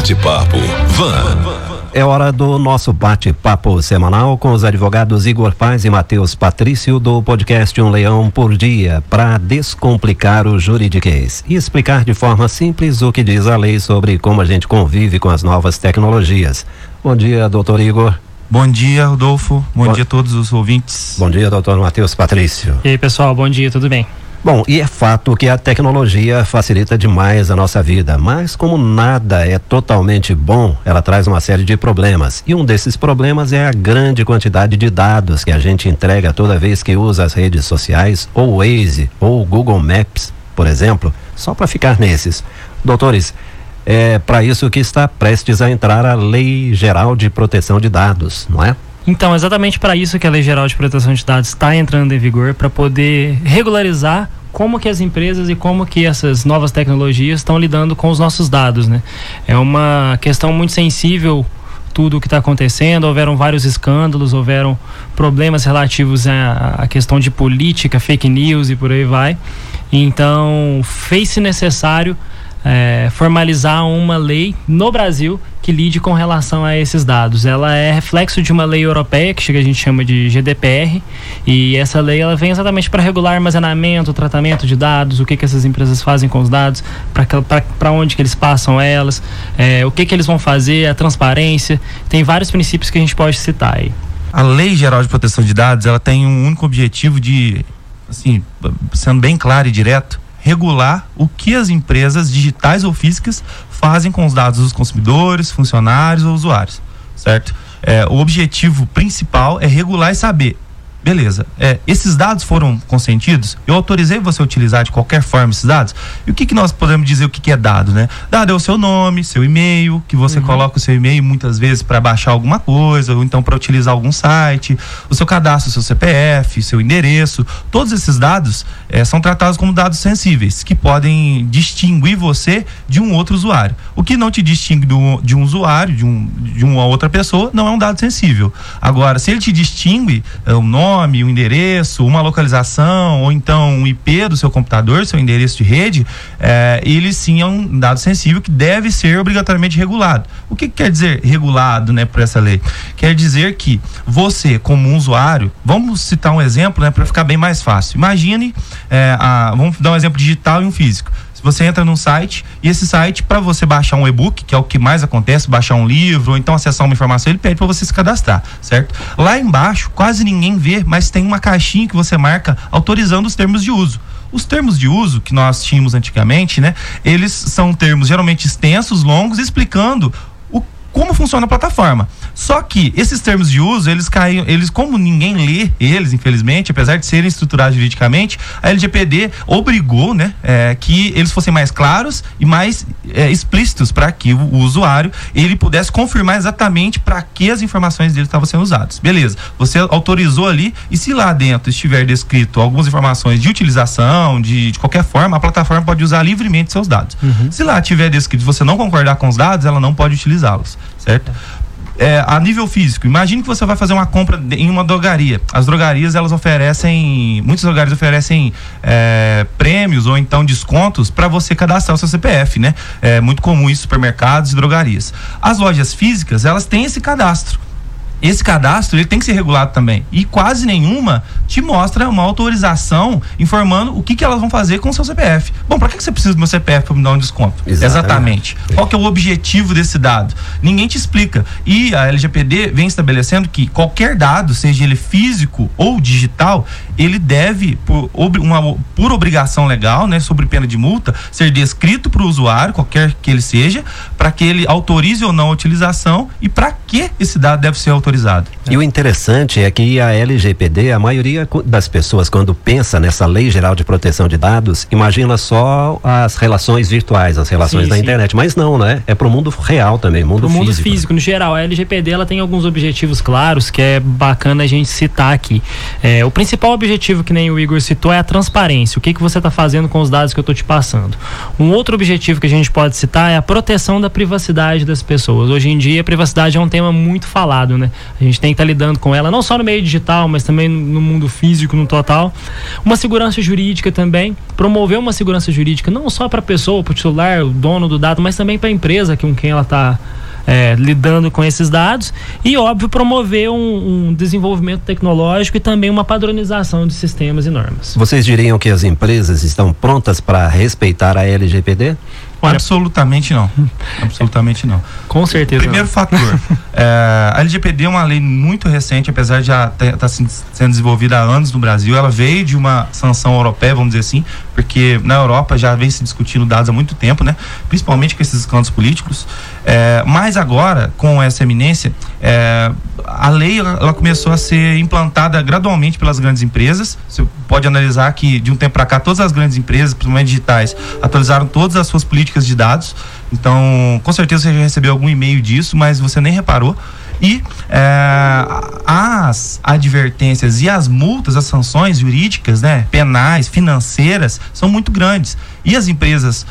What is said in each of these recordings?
Bate-papo Van. É hora do nosso bate-papo semanal com os advogados Igor Paz e Matheus Patrício do podcast Um Leão por Dia para descomplicar o juridiquês e explicar de forma simples o que diz a lei sobre como a gente convive com as novas tecnologias. Bom dia, doutor Igor. Bom dia, Rodolfo. Bom, bom dia a todos os ouvintes. Bom dia, doutor Matheus Patrício. E aí, pessoal, bom dia, tudo bem? Bom, e é fato que a tecnologia facilita demais a nossa vida, mas como nada é totalmente bom, ela traz uma série de problemas. E um desses problemas é a grande quantidade de dados que a gente entrega toda vez que usa as redes sociais, ou Waze, ou Google Maps, por exemplo, só para ficar nesses. Doutores, é para isso que está prestes a entrar a Lei Geral de Proteção de Dados, não é? Então, exatamente para isso que a Lei Geral de Proteção de Dados está entrando em vigor, para poder regularizar como que as empresas e como que essas novas tecnologias estão lidando com os nossos dados, né? É uma questão muito sensível tudo o que está acontecendo, houveram vários escândalos, houveram problemas relativos à, à questão de política, fake news e por aí vai. Então, fez-se necessário é, formalizar uma lei no Brasil que lide com relação a esses dados. Ela é reflexo de uma lei europeia que a gente chama de GDPR e essa lei ela vem exatamente para regular armazenamento, tratamento de dados, o que que essas empresas fazem com os dados, para onde que eles passam elas, é, o que que eles vão fazer, a transparência. Tem vários princípios que a gente pode citar aí. A Lei Geral de Proteção de Dados ela tem um único objetivo de, assim, sendo bem claro e direto, regular o que as empresas digitais ou físicas fazem com os dados dos consumidores, funcionários ou usuários, certo? É, o objetivo principal é regular e saber Beleza. É, esses dados foram consentidos? Eu autorizei você a utilizar de qualquer forma esses dados? E o que, que nós podemos dizer o que, que é dado, né? Dado é o seu nome, seu e-mail, que você uhum. coloca o seu e-mail muitas vezes para baixar alguma coisa, ou então para utilizar algum site, o seu cadastro, o seu CPF, seu endereço. Todos esses dados é, são tratados como dados sensíveis, que podem distinguir você de um outro usuário. O que não te distingue do, de um usuário, de, um, de uma outra pessoa, não é um dado sensível. Agora, se ele te distingue, é, o nome, nome, um endereço, uma localização, ou então um IP do seu computador, seu endereço de rede, é, ele sim é um dado sensível que deve ser obrigatoriamente regulado. O que, que quer dizer regulado, né, por essa lei? Quer dizer que você, como um usuário, vamos citar um exemplo, né, para ficar bem mais fácil. Imagine, é, a, vamos dar um exemplo digital e um físico. Você entra num site e esse site, para você baixar um e-book, que é o que mais acontece, baixar um livro ou então acessar uma informação, ele pede para você se cadastrar, certo? Lá embaixo, quase ninguém vê, mas tem uma caixinha que você marca autorizando os termos de uso. Os termos de uso que nós tínhamos antigamente, né? Eles são termos geralmente extensos, longos, explicando o, como funciona a plataforma. Só que esses termos de uso, eles caem, eles como ninguém lê eles, infelizmente, apesar de serem estruturados juridicamente, a LGPD obrigou, né, é, que eles fossem mais claros e mais é, explícitos para que o, o, usuário ele pudesse confirmar exatamente para que as informações dele estavam sendo usadas. Beleza? Você autorizou ali e se lá dentro estiver descrito algumas informações de utilização, de, de qualquer forma, a plataforma pode usar livremente seus dados. Uhum. Se lá tiver descrito você não concordar com os dados, ela não pode utilizá-los, certo? É, a nível físico, imagine que você vai fazer uma compra em uma drogaria. As drogarias, elas oferecem, muitas drogarias oferecem é, prêmios ou então descontos para você cadastrar o seu CPF, né? É muito comum isso em supermercados e drogarias. As lojas físicas, elas têm esse cadastro esse cadastro ele tem que ser regulado também. E quase nenhuma te mostra uma autorização informando o que, que elas vão fazer com o seu CPF. Bom, para que você precisa do meu CPF para me dar um desconto? Exatamente. Exatamente. Qual que é o objetivo desse dado? Ninguém te explica. E a LGPD vem estabelecendo que qualquer dado, seja ele físico ou digital, ele deve, por, uma, por obrigação legal, né, sobre pena de multa, ser descrito para o usuário, qualquer que ele seja, para que ele autorize ou não a utilização e para que esse dado deve ser autorizado autorizado. E o interessante é que a LGPD, a maioria das pessoas, quando pensa nessa Lei Geral de Proteção de Dados, imagina só as relações virtuais, as relações sim, da sim. internet. Mas não, né? É para o mundo real também, mundo pro físico. mundo físico, no geral. A LGPD ela tem alguns objetivos claros que é bacana a gente citar aqui. É, o principal objetivo, que nem o Igor citou, é a transparência. O que, que você está fazendo com os dados que eu estou te passando. Um outro objetivo que a gente pode citar é a proteção da privacidade das pessoas. Hoje em dia, a privacidade é um tema muito falado, né? A gente tem que estar tá lidando com ela, não só no meio digital, mas também no mundo físico, no total. Uma segurança jurídica também, promover uma segurança jurídica não só para a pessoa, para o titular, o dono do dado, mas também para a empresa com quem ela está é, lidando com esses dados e, óbvio, promover um, um, desenvolvimento tecnológico e também uma padronização de sistemas e normas. Vocês diriam que as empresas estão prontas para respeitar a LGPD? Olha, Absolutamente não. Absolutamente não. Com certeza. Primeiro não. fator. é, a LGPD é uma lei muito recente, apesar de já estar tá sendo desenvolvida há anos no Brasil. Ela veio de uma sanção europeia, vamos dizer assim, porque na Europa já vem se discutindo dados há muito tempo, né? Principalmente com esses escândalos políticos. É, mas agora, com essa eminência, é, a lei ela começou a ser implantada gradualmente pelas grandes empresas. Você pode analisar que de um tempo para cá todas as grandes empresas, principalmente digitais, atualizaram todas as suas políticas de dados. Então, com certeza você já recebeu algum e-mail disso, mas você nem reparou. E é, as advertências e as multas, as sanções jurídicas, né, penais, financeiras, são muito grandes. E as empresas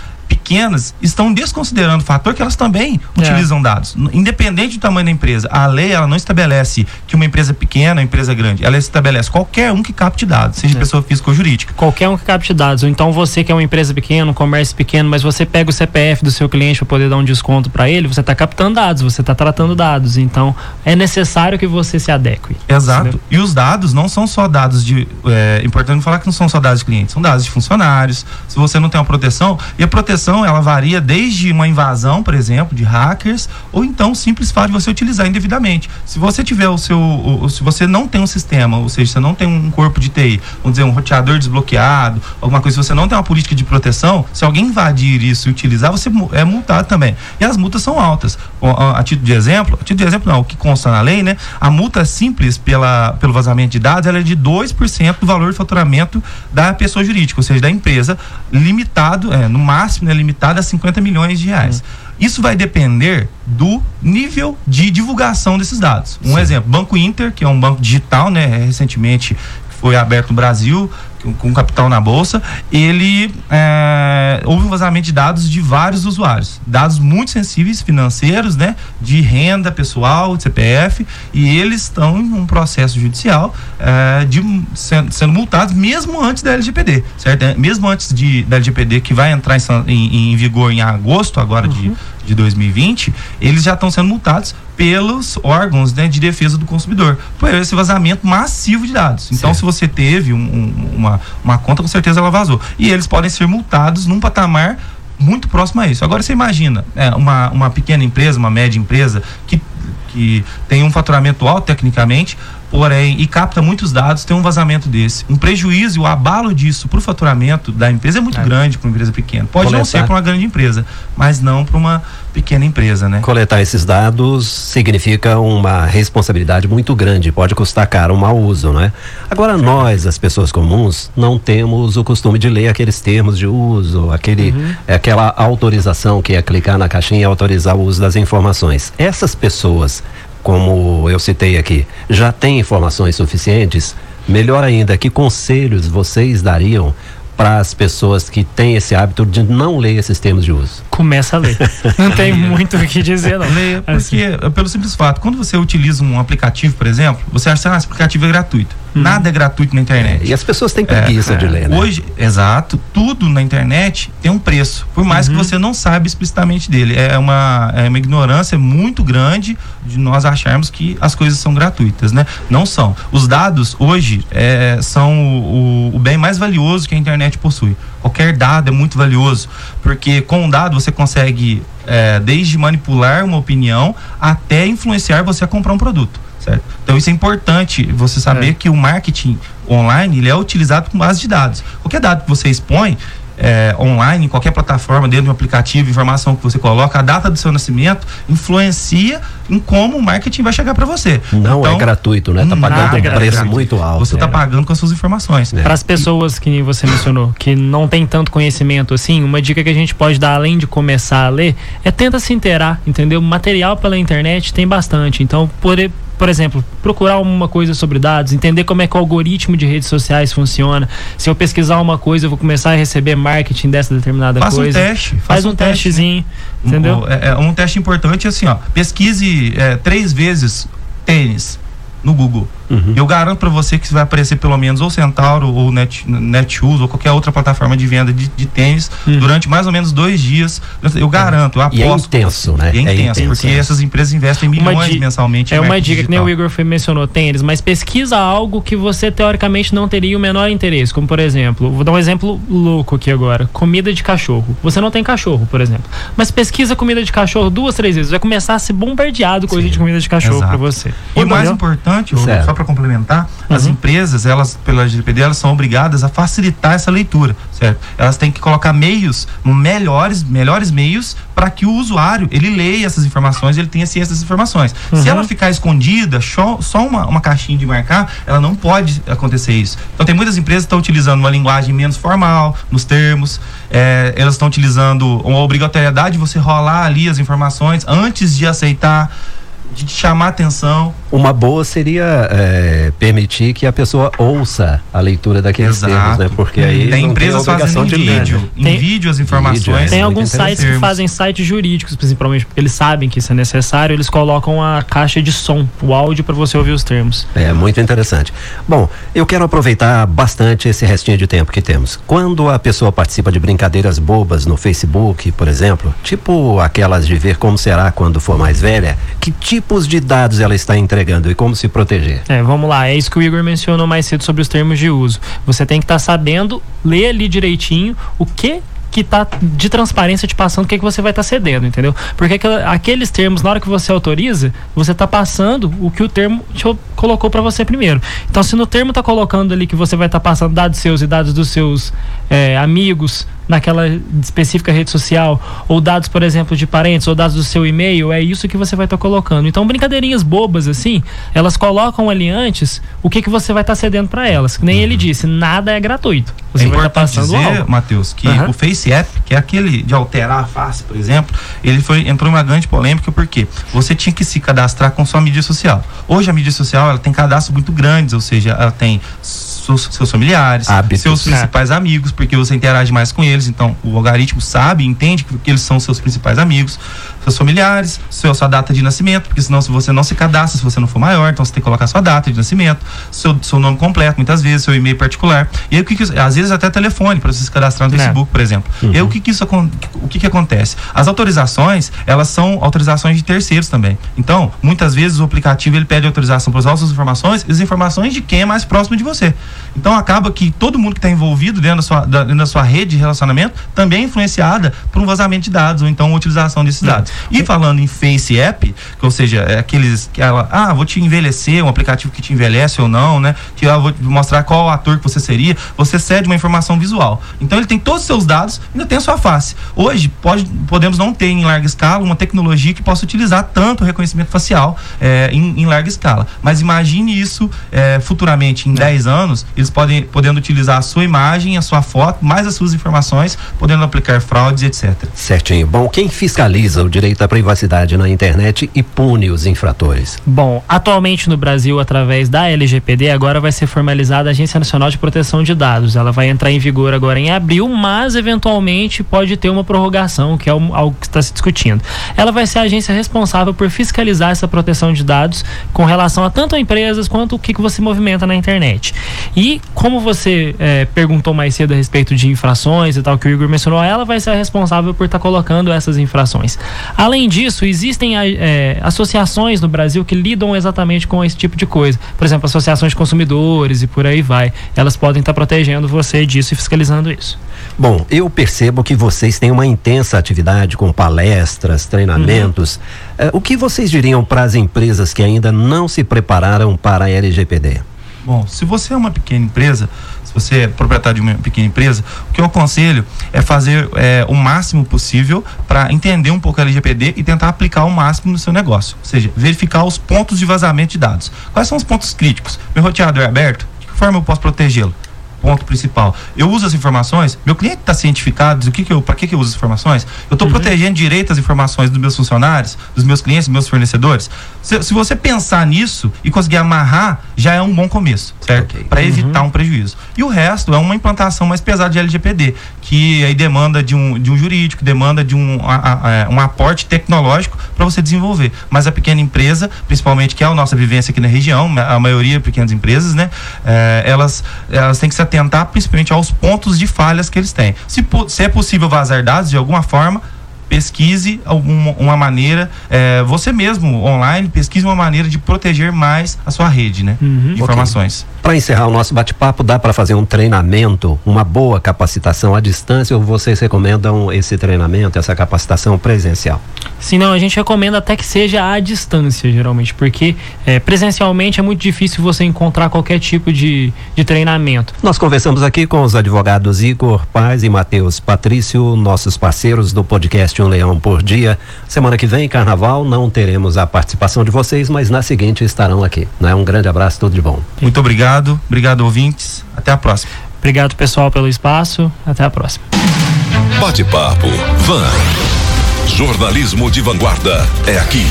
pequenas estão desconsiderando o fator que elas também é. utilizam dados. Independente do tamanho da empresa, a lei ela não estabelece que uma empresa pequena, uma empresa grande, ela estabelece qualquer um que capte dados, seja é. pessoa física ou jurídica. Qualquer um que capte dados. Ou então você que é uma empresa pequena, um comércio pequeno, mas você pega o CPF do seu cliente para poder dar um desconto para ele, você está captando dados, você está tratando dados. Então é necessário que você se adeque. Exato. E os dados não são só dados de. É importante falar que não são só dados de clientes, são dados de funcionários. Se você não tem uma proteção, e a proteção ela varia desde uma invasão, por exemplo, de hackers, ou então simples fato de você utilizar indevidamente. Se você tiver o seu, o, se você não tem um sistema, ou seja, você não tem um corpo de TI, vamos dizer, um roteador desbloqueado, alguma coisa, se você não tem uma política de proteção, se alguém invadir isso e utilizar, você é multado também. E as multas são altas. A, a título de exemplo, a título de exemplo não, o que consta na lei, né? A multa simples pela, pelo vazamento de dados, ela é de 2% do valor de faturamento da pessoa jurídica, ou seja, da empresa, limitado, é, no máximo, né, limitada a 50 milhões de reais. Hum. Isso vai depender do nível de divulgação desses dados. Um Sim. exemplo, Banco Inter, que é um banco digital, né, recentemente foi aberto no Brasil, com capital na bolsa, ele é, houve um vazamento de dados de vários usuários, dados muito sensíveis financeiros, né, de renda pessoal, de CPF, e eles estão em um processo judicial é, de sendo, sendo, multados mesmo antes da LGPD, certo? É, mesmo antes de da LGPD que vai entrar em, em, em vigor em agosto agora uhum. de de 2020, eles já estão sendo multados pelos órgãos né, de defesa do consumidor por esse vazamento massivo de dados. Então, certo. se você teve um, um, uma, uma conta, com certeza ela vazou. E eles podem ser multados num patamar muito próximo a isso. Agora você imagina é, uma, uma pequena empresa, uma média empresa que, que tem um faturamento alto tecnicamente, porém, e capta muitos dados, tem um vazamento desse. Um prejuízo e o abalo disso para o faturamento da empresa é muito é. grande para uma empresa pequena. Pode Coletar. não ser para uma grande empresa, mas não para uma pequena empresa, né? Coletar esses dados significa uma responsabilidade muito grande, pode custar caro um mau uso, não é? Agora nós, as pessoas comuns, não temos o costume de ler aqueles termos de uso, aquele, uhum. aquela autorização que é clicar na caixinha e autorizar o uso das informações. Essas pessoas como eu citei aqui, já tem informações suficientes? Melhor ainda, que conselhos vocês dariam para as pessoas que têm esse hábito de não ler esses termos de uso? Começa a ler. Não tem muito o que dizer, não. Leia, porque, assim. pelo simples fato, quando você utiliza um aplicativo, por exemplo, você acha que ah, esse aplicativo é gratuito. Hum. Nada é gratuito na internet. É, e as pessoas têm preguiça é, de ler, né? Hoje, exato, tudo na internet tem um preço, por mais uhum. que você não saiba explicitamente dele. É uma, é uma ignorância muito grande de nós acharmos que as coisas são gratuitas, né? Não são. Os dados hoje é, são o, o bem mais valioso que a internet possui. Qualquer dado é muito valioso, porque com o dado você consegue é, desde manipular uma opinião até influenciar você a comprar um produto certo? Então isso é importante você saber é. que o marketing online ele é utilizado com base de dados. Qualquer dado que você expõe é, online, em qualquer plataforma, dentro de um aplicativo, informação que você coloca, a data do seu nascimento influencia em como o marketing vai chegar para você. Não é então, é gratuito, né? Tá pagando um preço muito alto. Você está é. pagando com as suas informações. É. Para as pessoas que você mencionou, que não tem tanto conhecimento assim, uma dica que a gente pode dar além de começar a ler é tenta se inteirar, entendeu? Material pela internet tem bastante. Então, por por exemplo, procurar uma coisa sobre dados, entender como é que o algoritmo de redes sociais funciona. Se eu pesquisar uma coisa, eu vou começar a receber marketing dessa determinada coisa. Um teste. Faz um, um testezinho, teste, né? entendeu? Um, é, é, um teste importante assim, ó. Pesquise é, três vezes tênis no Google. Uhum. Eu garanto para você que vai aparecer pelo menos ou Centauro ou Net, Netshoes ou qualquer outra plataforma de venda de, de tênis uhum. durante mais ou menos dois dias. Eu garanto, eu aposto. E é intenso, né? É, é intenso, intenso, porque é. essas empresas investem milhões mensalmente. É uma dica digital. que nem o Igor mencionou tênis, mas pesquisa algo que você teoricamente não teria o menor interesse, como por exemplo, vou dar um exemplo louco aqui agora, comida de cachorro. Você não tem cachorro, por exemplo, mas pesquisa comida de cachorro duas, três vezes, vai começar a ser bombardeado com coisa de comida de cachorro para você. E o mais importante, só para complementar, uhum. as empresas, elas, pela LGPD, elas são obrigadas a facilitar essa leitura, certo? Elas têm que colocar meios, melhores, melhores meios para que o usuário, ele leia essas informações, ele tenha ciência dessas informações. Uhum. Se ela ficar escondida, só, só uma, uma caixinha de marcar, ela não pode acontecer isso. Então tem muitas empresas que estão utilizando uma linguagem menos formal, nos termos, é, elas estão utilizando uma obrigatoriedade de você rolar ali as informações antes de aceitar de chamar atenção. Uma boa seria é, permitir que a pessoa ouça a leitura daqueles Exato. termos, né? Porque aí tem empresas tem fazendo em vídeo, em vídeo as informações. Vídeo, é, tem alguns sites que fazem sites jurídicos, principalmente porque eles sabem que isso é necessário, eles colocam a caixa de som, o áudio para você ouvir os termos. É muito interessante. Bom, eu quero aproveitar bastante esse restinho de tempo que temos. Quando a pessoa participa de brincadeiras bobas no Facebook, por exemplo, tipo aquelas de ver como será quando for mais velha, que tipo tipos de dados ela está entregando e como se proteger? É, vamos lá, é isso que o Igor mencionou mais cedo sobre os termos de uso. Você tem que estar tá sabendo ler ali direitinho o que que tá de transparência te passando o que, que você vai estar tá cedendo, entendeu? Porque aqueles termos, na hora que você autoriza, você está passando o que o termo te colocou para você primeiro. Então, se no termo está colocando ali que você vai estar tá passando dados seus e dados dos seus é, amigos, naquela específica rede social, ou dados, por exemplo, de parentes, ou dados do seu e-mail, é isso que você vai estar tá colocando. Então, brincadeirinhas bobas assim, elas colocam ali antes o que, que você vai estar tá cedendo para elas. Que nem uhum. ele disse, nada é gratuito. Você é vai estar tá passando dizer, Matheus, que uhum. o Face App, que é aquele de alterar a face, por exemplo, ele foi entrou em uma grande polêmica porque você tinha que se cadastrar com sua mídia social. Hoje a mídia social ela tem cadastros muito grandes, ou seja, ela tem seus, seus familiares, Hábitos, seus né? principais amigos, porque você interage mais com eles, então o algoritmo sabe, entende que eles são seus principais amigos, seus familiares, seu, sua data de nascimento, porque senão se você não se cadastra, se você não for maior, então você tem que colocar sua data de nascimento, seu, seu nome completo, muitas vezes, seu e-mail particular. E aí o que, que às vezes até telefone para você se cadastrar no é. Facebook, por exemplo. Uhum. E aí o que que isso o que que acontece? As autorizações, elas são autorizações de terceiros também. Então, muitas vezes o aplicativo ele pede autorização para usar suas informações, e as informações de quem é mais próximo de você. Então acaba que todo mundo que está envolvido dentro da, sua, dentro da sua rede de relacionamento também é influenciada por um vazamento de dados ou então utilização desses dados. E falando em Face App, ou seja, é aqueles que ela, ah, vou te envelhecer, um aplicativo que te envelhece ou não, né? Que eu vou mostrar qual ator que você seria, você cede uma informação visual. Então ele tem todos os seus dados, ainda tem a sua face. Hoje pode, podemos não ter em larga escala uma tecnologia que possa utilizar tanto reconhecimento facial é, em, em, larga escala. Mas imagine isso é, futuramente, em 10 anos, eles podem podendo utilizar a sua imagem, a sua foto, mais as suas informações, podendo aplicar fraudes, etc. Certinho. Bom, quem fiscaliza o direito à privacidade na internet e pune os infratores? Bom, atualmente no Brasil, através da LGPD, agora vai ser formalizada a Agência Nacional de Proteção de Dados. Ela vai entrar em vigor agora em abril, mas eventualmente pode ter uma prorrogação, que é algo que está se discutindo. Ela vai ser a agência responsável por fiscalizar essa proteção de dados com relação a tanto empresas quanto o que, que você movimenta na internet. E como você é, perguntou mais cedo a respeito de infrações e tal, que o Igor mencionou, ela vai ser a responsável por estar tá colocando essas infrações. Além disso, existem é, associações no Brasil que lidam exatamente com esse tipo de coisa. Por exemplo, associações de consumidores e por aí vai. Elas podem estar tá protegendo você disso e fiscalizando isso. Bom, eu percebo que vocês têm uma intensa atividade com palestras, treinamentos. Uhum. o que vocês diriam para as empresas que ainda não se prepararam para a LGPD? Bom, se você é uma pequena empresa, se você é proprietário de uma pequena empresa, o que eu aconselho é fazer é, o máximo possível para entender um pouco a LGPD e tentar aplicar o máximo no seu negócio. Ou seja, verificar os pontos de vazamento de dados. Quais são os pontos críticos? Meu roteador é aberto? De que forma eu posso protegê-lo? Ponto principal. Eu uso as informações, meu cliente está cientificado do que, que eu, para que, que eu uso as informações? Eu estou uhum. protegendo direito as informações dos meus funcionários, dos meus clientes, dos meus fornecedores. Se, se, você pensar nisso e conseguir amarrar, já é um bom começo, certo? Okay. Para evitar uhum. um prejuízo. E o resto é uma implantação mais pesada de LGPD, que aí demanda de um, de um jurídico, demanda de um, a, a, é, um aporte tecnológico para você desenvolver. Mas a pequena empresa, principalmente que é a nossa vivência aqui na região, a maioria pequenas empresas, né? É, elas, elas têm que se atentar principalmente aos pontos de falhas que eles têm. Se, se é possível vazar dados de alguma forma, pesquise alguma, uma maneira, é, você mesmo online, pesquise uma maneira de proteger mais a sua rede, né? Uhum. De informações. Okay. Para encerrar o nosso bate-papo, dá para fazer um treinamento, uma boa capacitação à distância ou vocês recomendam esse treinamento, essa capacitação presencial? Sim, não, a gente recomenda até que seja à distância, geralmente, porque é, presencialmente é muito difícil você encontrar qualquer tipo de, de treinamento. Nós conversamos aqui com os advogados Igor Paz e Matheus Patrício, nossos parceiros do podcast Um Leão por Dia. Semana que vem, carnaval, não teremos a participação de vocês, mas na seguinte estarão aqui. Né? Um grande abraço, tudo de bom. Muito obrigado, obrigado ouvintes, até a próxima. Obrigado pessoal pelo espaço, até a próxima. Bate-papo, Van. Jornalismo de vanguarda é aqui.